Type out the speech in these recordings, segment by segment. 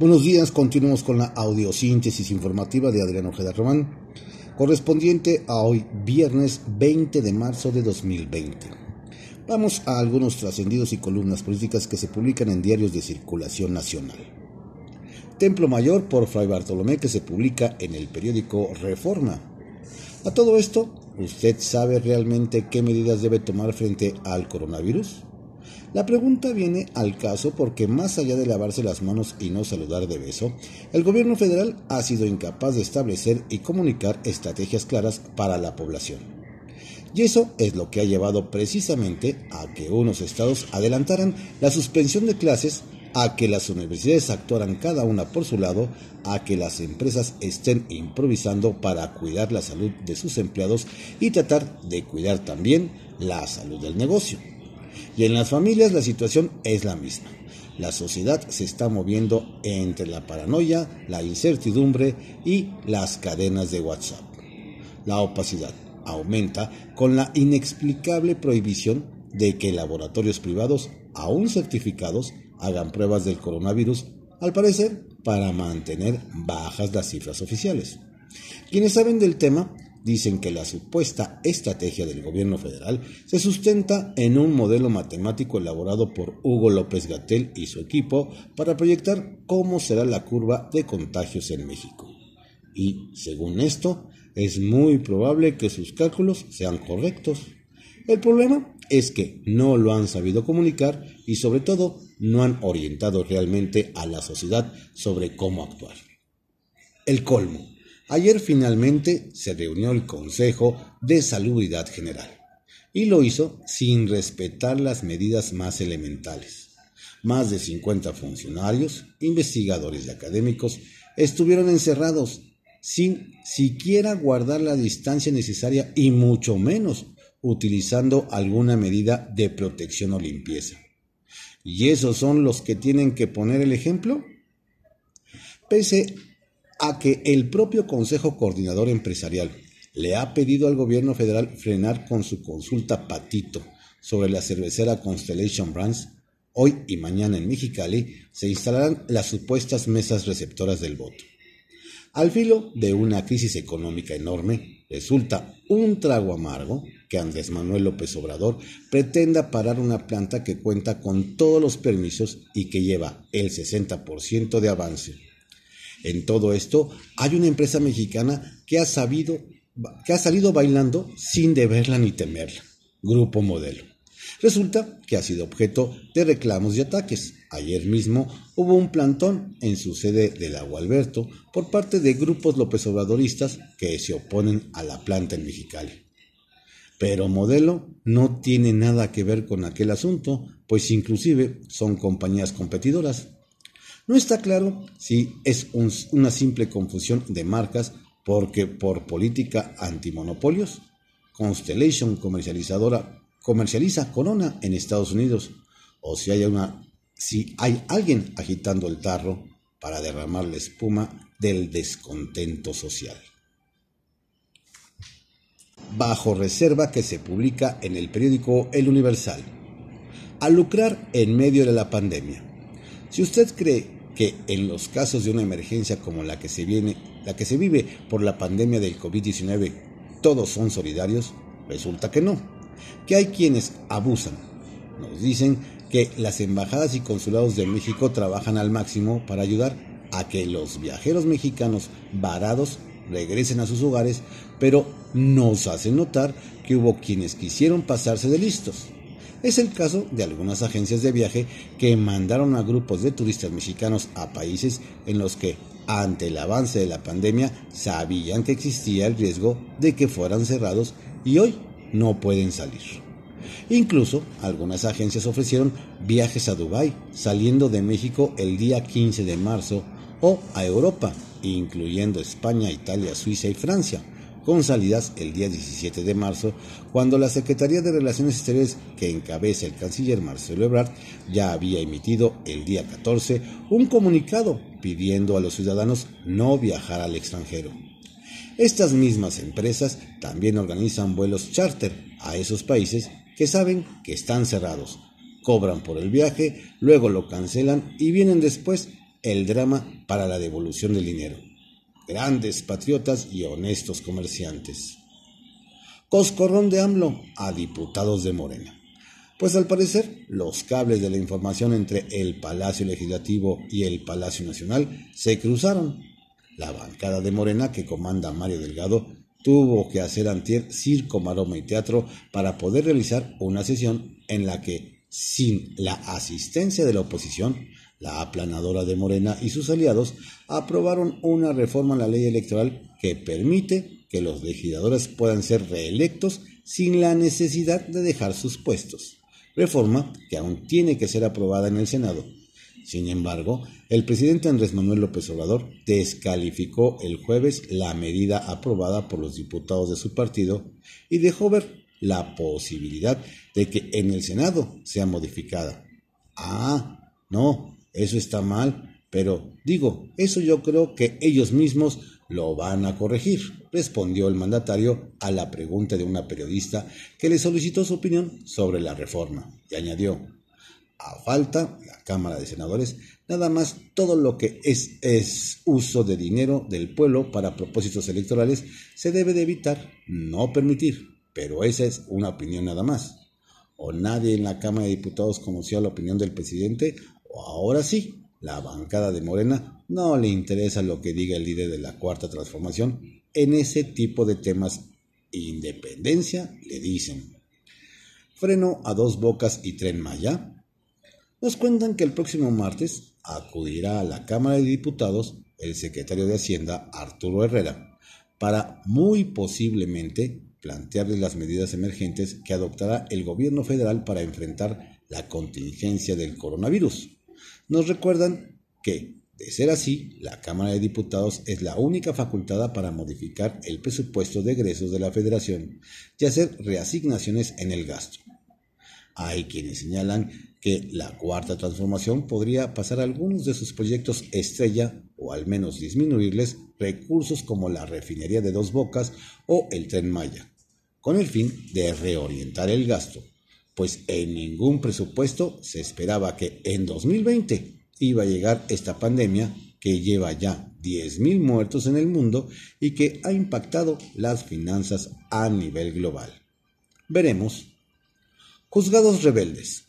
Buenos días, continuamos con la audiosíntesis informativa de Adriano Ojeda Román, correspondiente a hoy, viernes 20 de marzo de 2020. Vamos a algunos trascendidos y columnas políticas que se publican en diarios de circulación nacional. Templo Mayor por Fray Bartolomé que se publica en el periódico Reforma. A todo esto, ¿usted sabe realmente qué medidas debe tomar frente al coronavirus? La pregunta viene al caso porque más allá de lavarse las manos y no saludar de beso, el gobierno federal ha sido incapaz de establecer y comunicar estrategias claras para la población. Y eso es lo que ha llevado precisamente a que unos estados adelantaran la suspensión de clases, a que las universidades actuaran cada una por su lado, a que las empresas estén improvisando para cuidar la salud de sus empleados y tratar de cuidar también la salud del negocio. Y en las familias la situación es la misma. La sociedad se está moviendo entre la paranoia, la incertidumbre y las cadenas de WhatsApp. La opacidad aumenta con la inexplicable prohibición de que laboratorios privados, aún certificados, hagan pruebas del coronavirus, al parecer para mantener bajas las cifras oficiales. Quienes saben del tema dicen que la supuesta estrategia del gobierno federal se sustenta en un modelo matemático elaborado por Hugo López Gatel y su equipo para proyectar cómo será la curva de contagios en México. Y, según esto, es muy probable que sus cálculos sean correctos. El problema es que no lo han sabido comunicar y sobre todo no han orientado realmente a la sociedad sobre cómo actuar. El colmo Ayer finalmente se reunió el Consejo de Salubridad General y lo hizo sin respetar las medidas más elementales. Más de 50 funcionarios, investigadores y académicos estuvieron encerrados sin siquiera guardar la distancia necesaria y mucho menos utilizando alguna medida de protección o limpieza. ¿Y esos son los que tienen que poner el ejemplo? Pese a que el propio Consejo Coordinador Empresarial le ha pedido al gobierno federal frenar con su consulta patito sobre la cervecera Constellation Brands, hoy y mañana en Mexicali se instalarán las supuestas mesas receptoras del voto. Al filo de una crisis económica enorme, resulta un trago amargo que Andrés Manuel López Obrador pretenda parar una planta que cuenta con todos los permisos y que lleva el 60% de avance en todo esto, hay una empresa mexicana que ha sabido, que ha salido bailando sin deberla ni temerla. Grupo Modelo. Resulta que ha sido objeto de reclamos y ataques. Ayer mismo hubo un plantón en su sede del Agua Alberto por parte de grupos López Obradoristas que se oponen a la planta en Mexicali. Pero Modelo no tiene nada que ver con aquel asunto, pues inclusive son compañías competidoras. No está claro si es una simple confusión de marcas porque por política antimonopolios, Constellation comercializadora comercializa Corona en Estados Unidos o si hay si hay alguien agitando el tarro para derramar la espuma del descontento social. Bajo reserva que se publica en el periódico El Universal. A lucrar en medio de la pandemia. Si usted cree que en los casos de una emergencia como la que se viene, la que se vive por la pandemia del COVID-19, todos son solidarios, resulta que no, que hay quienes abusan. Nos dicen que las embajadas y consulados de México trabajan al máximo para ayudar a que los viajeros mexicanos varados regresen a sus hogares, pero nos hacen notar que hubo quienes quisieron pasarse de listos es el caso de algunas agencias de viaje que mandaron a grupos de turistas mexicanos a países en los que, ante el avance de la pandemia, sabían que existía el riesgo de que fueran cerrados y hoy no pueden salir. Incluso algunas agencias ofrecieron viajes a Dubái, saliendo de México el día 15 de marzo, o a Europa, incluyendo España, Italia, Suiza y Francia, con salidas el día 17 de marzo, cuando la Secretaría de Relaciones Exteriores que encabeza el canciller Marcelo Ebrard ya había emitido el día 14 un comunicado pidiendo a los ciudadanos no viajar al extranjero. Estas mismas empresas también organizan vuelos charter a esos países que saben que están cerrados, cobran por el viaje, luego lo cancelan y vienen después el drama para la devolución del dinero. Grandes patriotas y honestos comerciantes. Coscorrón de AMLO a diputados de Morena. Pues al parecer los cables de la información entre el Palacio Legislativo y el Palacio Nacional se cruzaron. La bancada de Morena que comanda Mario Delgado tuvo que hacer antier circo, maroma y teatro para poder realizar una sesión en la que, sin la asistencia de la oposición, la aplanadora de Morena y sus aliados aprobaron una reforma a la ley electoral que permite que los legisladores puedan ser reelectos sin la necesidad de dejar sus puestos reforma que aún tiene que ser aprobada en el Senado. Sin embargo, el presidente Andrés Manuel López Obrador descalificó el jueves la medida aprobada por los diputados de su partido y dejó ver la posibilidad de que en el Senado sea modificada. Ah, no, eso está mal, pero digo, eso yo creo que ellos mismos lo van a corregir, respondió el mandatario a la pregunta de una periodista que le solicitó su opinión sobre la reforma y añadió, a falta, la Cámara de Senadores, nada más todo lo que es, es uso de dinero del pueblo para propósitos electorales se debe de evitar, no permitir, pero esa es una opinión nada más. O nadie en la Cámara de Diputados conoció la opinión del presidente, ahora sí, la bancada de Morena no le interesa lo que diga el líder de la Cuarta Transformación en ese tipo de temas. Independencia, le dicen. Freno a dos bocas y tren Maya. Nos cuentan que el próximo martes acudirá a la Cámara de Diputados el secretario de Hacienda, Arturo Herrera, para muy posiblemente plantearle las medidas emergentes que adoptará el gobierno federal para enfrentar la contingencia del coronavirus. Nos recuerdan que, de ser así, la Cámara de Diputados es la única facultada para modificar el presupuesto de egresos de la Federación y hacer reasignaciones en el gasto. Hay quienes señalan que la cuarta transformación podría pasar algunos de sus proyectos estrella o al menos disminuirles recursos como la refinería de dos bocas o el tren Maya, con el fin de reorientar el gasto pues en ningún presupuesto se esperaba que en 2020 iba a llegar esta pandemia que lleva ya 10.000 muertos en el mundo y que ha impactado las finanzas a nivel global. Veremos. Juzgados rebeldes.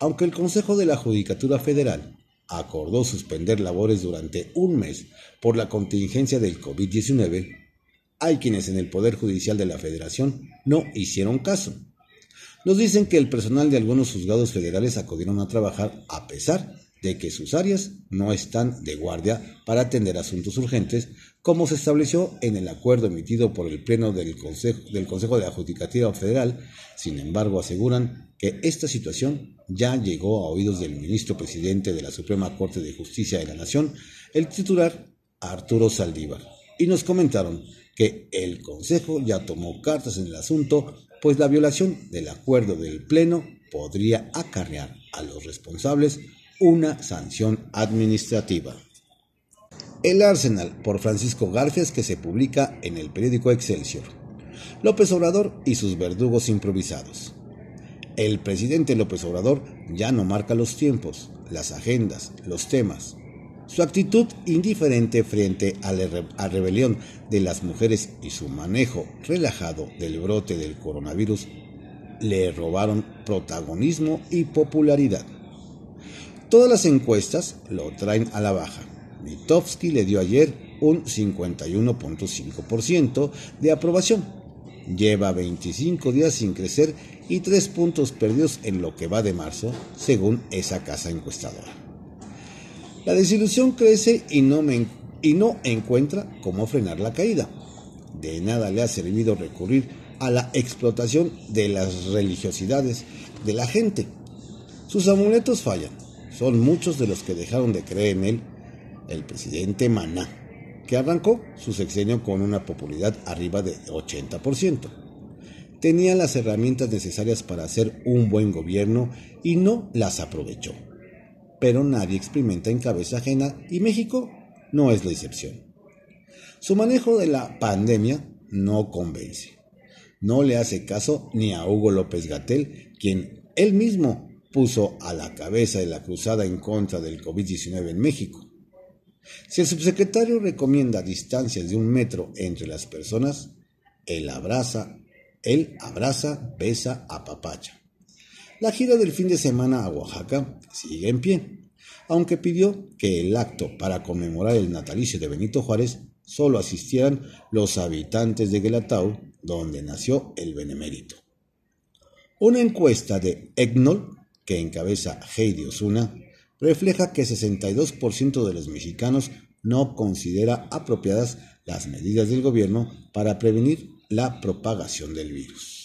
Aunque el Consejo de la Judicatura Federal acordó suspender labores durante un mes por la contingencia del COVID-19, hay quienes en el Poder Judicial de la Federación no hicieron caso nos dicen que el personal de algunos juzgados federales acudieron a trabajar a pesar de que sus áreas no están de guardia para atender asuntos urgentes, como se estableció en el acuerdo emitido por el Pleno del Consejo, del Consejo de la Judicatura Federal. Sin embargo, aseguran que esta situación ya llegó a oídos del ministro presidente de la Suprema Corte de Justicia de la Nación, el titular Arturo Saldívar, y nos comentaron que el Consejo ya tomó cartas en el asunto pues la violación del acuerdo del Pleno podría acarrear a los responsables una sanción administrativa. El Arsenal por Francisco Garfias que se publica en el periódico Excelsior. López Obrador y sus verdugos improvisados. El presidente López Obrador ya no marca los tiempos, las agendas, los temas, su actitud indiferente frente a la rebelión de las mujeres y su manejo relajado del brote del coronavirus le robaron protagonismo y popularidad. Todas las encuestas lo traen a la baja. Mitofsky le dio ayer un 51.5% de aprobación. Lleva 25 días sin crecer y 3 puntos perdidos en lo que va de marzo, según esa casa encuestadora. La desilusión crece y no, y no encuentra cómo frenar la caída. De nada le ha servido recurrir a la explotación de las religiosidades de la gente. Sus amuletos fallan. Son muchos de los que dejaron de creer en él. El presidente Maná, que arrancó su sexenio con una popularidad arriba de 80%. Tenía las herramientas necesarias para hacer un buen gobierno y no las aprovechó pero nadie experimenta en cabeza ajena y México no es la excepción. Su manejo de la pandemia no convence. No le hace caso ni a Hugo López Gatel, quien él mismo puso a la cabeza de la cruzada en contra del COVID-19 en México. Si el subsecretario recomienda distancias de un metro entre las personas, él abraza, él abraza, besa, apapacha. La gira del fin de semana a Oaxaca sigue en pie, aunque pidió que el acto para conmemorar el natalicio de Benito Juárez solo asistieran los habitantes de Guelatao, donde nació el benemérito. Una encuesta de EGNOL, que encabeza Heidi Osuna, refleja que 62% de los mexicanos no considera apropiadas las medidas del gobierno para prevenir la propagación del virus.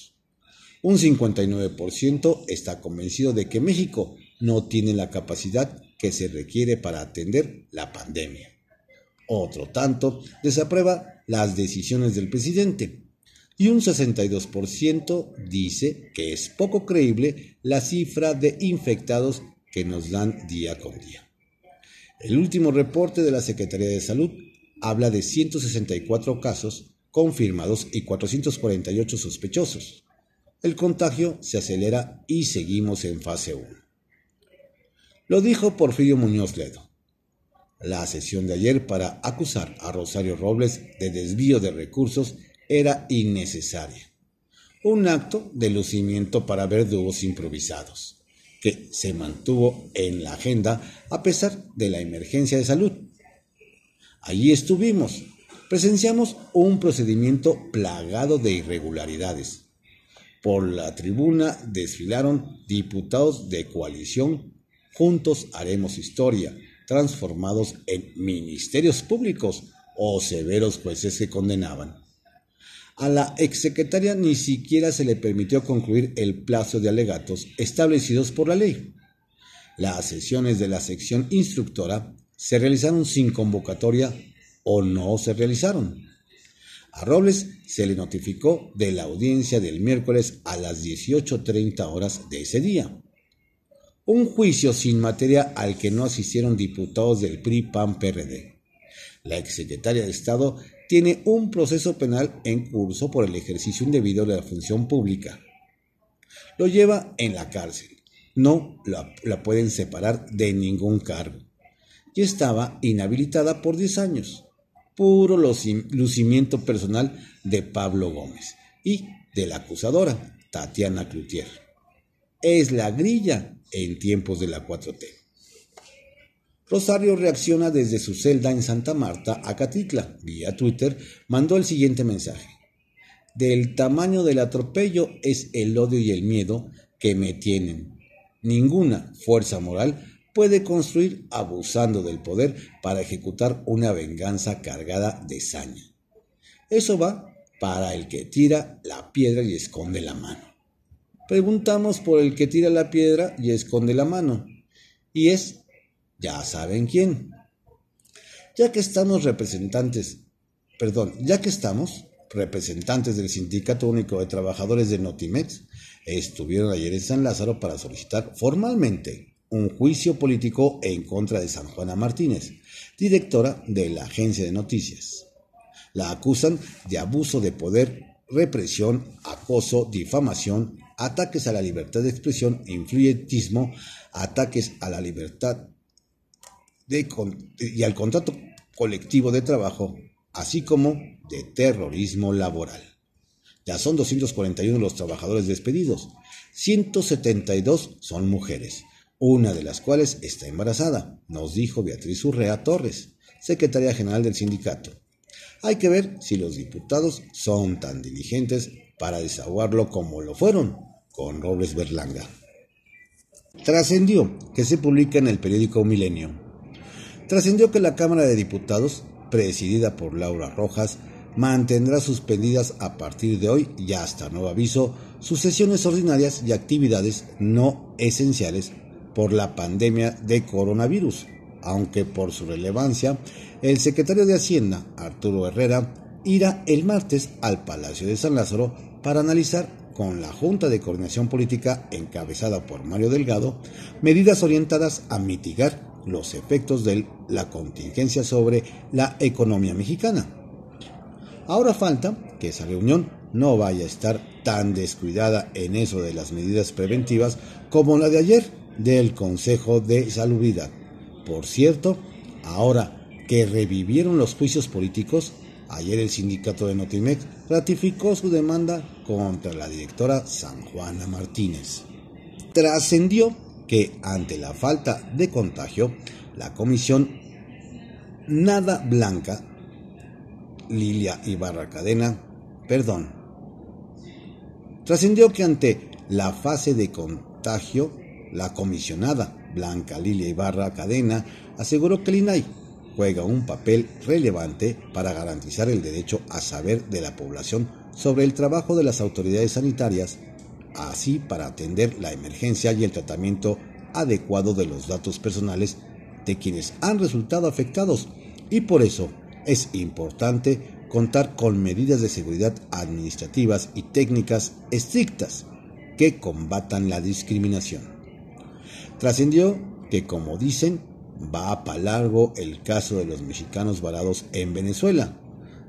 Un 59% está convencido de que México no tiene la capacidad que se requiere para atender la pandemia. Otro tanto desaprueba las decisiones del presidente y un 62% dice que es poco creíble la cifra de infectados que nos dan día con día. El último reporte de la Secretaría de Salud habla de 164 casos confirmados y 448 sospechosos. El contagio se acelera y seguimos en fase 1. Lo dijo Porfirio Muñoz Ledo. La sesión de ayer para acusar a Rosario Robles de desvío de recursos era innecesaria. Un acto de lucimiento para verdugos improvisados que se mantuvo en la agenda a pesar de la emergencia de salud. Allí estuvimos, presenciamos un procedimiento plagado de irregularidades. Por la tribuna desfilaron diputados de coalición Juntos haremos historia, transformados en ministerios públicos o severos jueces que condenaban. A la exsecretaria ni siquiera se le permitió concluir el plazo de alegatos establecidos por la ley. Las sesiones de la sección instructora se realizaron sin convocatoria o no se realizaron. A Robles se le notificó de la audiencia del miércoles a las 18.30 horas de ese día. Un juicio sin materia al que no asistieron diputados del PRI, PAN, PRD. La exsecretaria de Estado tiene un proceso penal en curso por el ejercicio indebido de la función pública. Lo lleva en la cárcel. No la, pueden separar de ningún cargo. Y estaba inhabilitada por 10 años. Puro lucimiento personal de Pablo Gómez y de la acusadora, Tatiana Cloutier. Es la grilla en tiempos de la 4T. Rosario reacciona desde su celda en Santa Marta, a Catitla. Vía Twitter mandó el siguiente mensaje. Del tamaño del atropello es el odio y el miedo que me tienen. Ninguna fuerza moral puede construir abusando del poder para ejecutar una venganza cargada de saña. Eso va para el que tira la piedra y esconde la mano. Preguntamos por el que tira la piedra y esconde la mano. Y es ya saben quién. Ya que estamos representantes, perdón, ya que estamos representantes del Sindicato Único de Trabajadores de Notimex, estuvieron ayer en San Lázaro para solicitar formalmente un juicio político en contra de San Juana Martínez, directora de la agencia de noticias. La acusan de abuso de poder, represión, acoso, difamación, ataques a la libertad de expresión, influyentismo, ataques a la libertad y al contrato colectivo de trabajo, así como de terrorismo laboral. Ya son 241 los trabajadores despedidos, 172 son mujeres, una de las cuales está embarazada, nos dijo Beatriz Urrea Torres, secretaria general del sindicato. Hay que ver si los diputados son tan diligentes para desahogarlo como lo fueron con Robles Berlanga. Trascendió que se publica en el periódico Milenio trascendió que la Cámara de Diputados, presidida por Laura Rojas, mantendrá suspendidas a partir de hoy y hasta nuevo aviso sus sesiones ordinarias y actividades no esenciales por la pandemia de coronavirus, aunque por su relevancia, el secretario de Hacienda, Arturo Herrera, irá el martes al Palacio de San Lázaro para analizar con la Junta de Coordinación Política encabezada por Mario Delgado medidas orientadas a mitigar los efectos de la contingencia sobre la economía mexicana. Ahora falta que esa reunión no vaya a estar tan descuidada en eso de las medidas preventivas como la de ayer del Consejo de Salubridad. Por cierto, ahora que revivieron los juicios políticos, ayer el sindicato de Notimex ratificó su demanda contra la directora San Juana Martínez. Trascendió que ante la falta de contagio, la comisión Nada Blanca, Lilia Ibarra Cadena, perdón, trascendió que ante la fase de contagio, la comisionada Blanca Lilia Ibarra Cadena aseguró que el INAI juega un papel relevante para garantizar el derecho a saber de la población sobre el trabajo de las autoridades sanitarias, así para atender la emergencia y el tratamiento adecuado de los datos personales de quienes han resultado afectados y por eso es importante contar con medidas de seguridad administrativas y técnicas estrictas que combatan la discriminación. Trascendió que, como dicen, va para largo el caso de los mexicanos varados en Venezuela,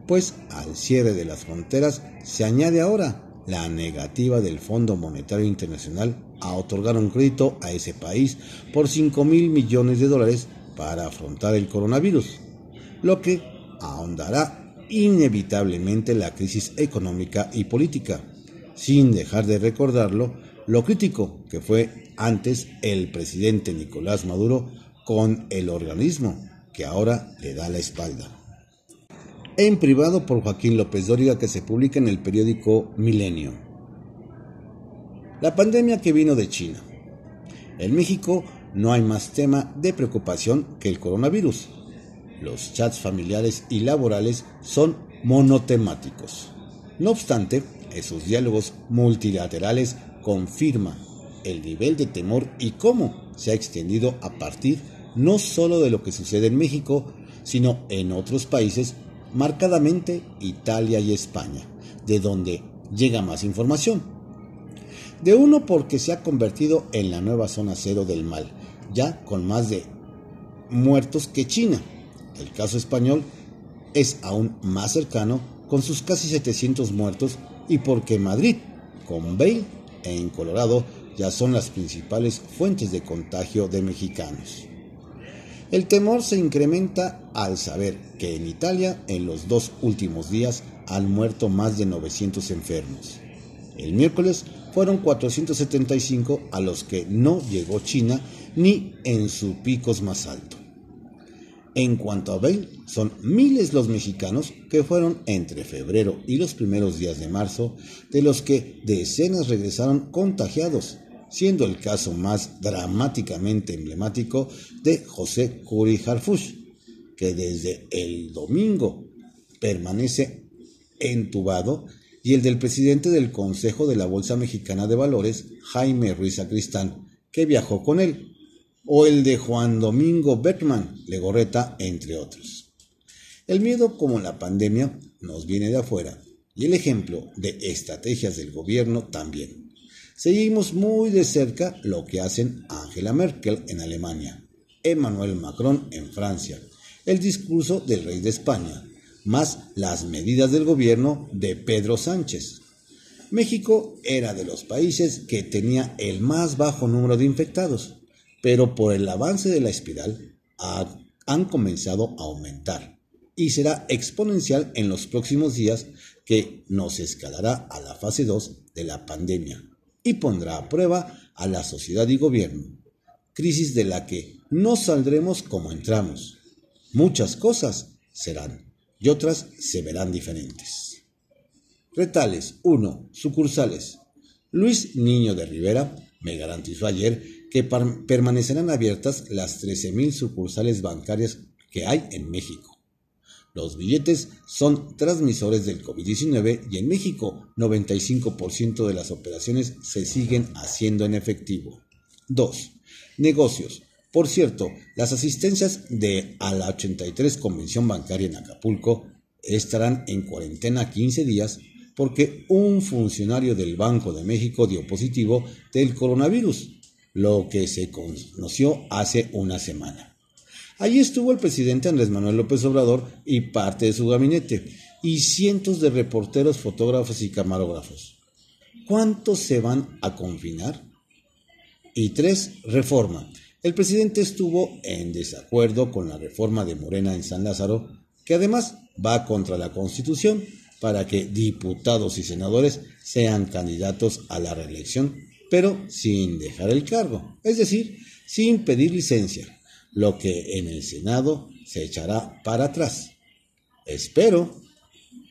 pues al cierre de las fronteras se añade ahora la negativa del Fondo Monetario Internacional a otorgar un crédito a ese país por 5 mil millones de dólares para afrontar el coronavirus, lo que ahondará inevitablemente la crisis económica y política, sin dejar de recordarlo lo crítico que fue antes el presidente Nicolás Maduro con el organismo que ahora le da la espalda. En privado por Joaquín López Dóriga que se publica en el periódico Milenio. La pandemia que vino de China. En México no hay más tema de preocupación que el coronavirus. Los chats familiares y laborales son monotemáticos. No obstante, esos diálogos multilaterales confirman el nivel de temor y cómo se ha extendido a partir no solo de lo que sucede en México, sino en otros países, marcadamente Italia y España, de donde llega más información. De uno porque se ha convertido en la nueva zona cero del mal, ya con más de muertos que China. El caso español es aún más cercano con sus casi 700 muertos y porque Madrid, con Bale en Colorado ya son las principales fuentes de contagio de mexicanos. El temor se incrementa al saber que en Italia en los dos últimos días han muerto más de 900 enfermos. El miércoles fueron 475 a los que no llegó China ni en sus picos más alto. En cuanto a Bale, son miles los mexicanos que fueron entre febrero y los primeros días de marzo, de los que decenas regresaron contagiados, siendo el caso más dramáticamente emblemático de José Curi Harfush, que desde el domingo permanece entubado, y el del presidente del Consejo de la Bolsa Mexicana de Valores, Jaime Ruiz Acristán, que viajó con él, o el de Juan Domingo Beckman, Legorreta, entre otros. El miedo como la pandemia nos viene de afuera, y el ejemplo de estrategias del gobierno también. Seguimos muy de cerca lo que hacen Angela Merkel en Alemania, Emmanuel Macron en Francia, el discurso del rey de España, más las medidas del gobierno de Pedro Sánchez. México era de los países que tenía el más bajo número de infectados, pero por el avance de la espiral han comenzado a aumentar y será exponencial en los próximos días que nos escalará a la fase 2 de la pandemia y pondrá a prueba a la sociedad y gobierno, crisis de la que no saldremos como entramos. Muchas cosas serán y otras se verán diferentes. Retales 1. Sucursales. Luis Niño de Rivera me garantizó ayer que permanecerán abiertas las 13.000 sucursales bancarias que hay en México. Los billetes son transmisores del COVID-19 y en México 95% de las operaciones se siguen haciendo en efectivo. 2. Negocios. Por cierto, las asistencias de a la 83 Convención Bancaria en Acapulco estarán en cuarentena 15 días porque un funcionario del Banco de México dio positivo del coronavirus, lo que se conoció hace una semana. Allí estuvo el presidente Andrés Manuel López Obrador y parte de su gabinete, y cientos de reporteros, fotógrafos y camarógrafos. ¿Cuántos se van a confinar? Y tres, reforma. el presidente estuvo en desacuerdo con la reforma de Morena en San Lázaro, que además va contra la Constitución para que diputados y senadores sean candidatos a la reelección, pero sin dejar el cargo, es decir, sin pedir licencia, lo que en el Senado se echará para atrás. Espero.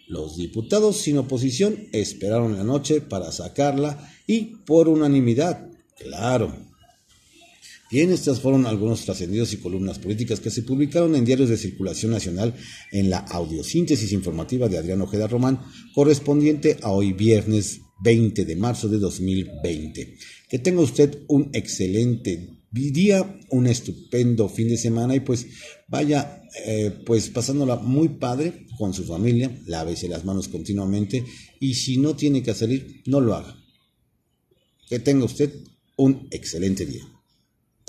Los diputados sin oposición esperaron la noche para sacarla y por unanimidad, claro, Bien, estas fueron algunos trascendidos y columnas políticas que se publicaron en diarios de circulación nacional en la audiosíntesis informativa de Adrián Ojeda Román, correspondiente a hoy viernes 20 de marzo de 2020. Que tenga usted un excelente día, un estupendo fin de semana y pues vaya eh, pues pasándola muy padre con su familia, lávese las manos continuamente y si no tiene que salir, no lo haga. Que tenga usted un excelente día.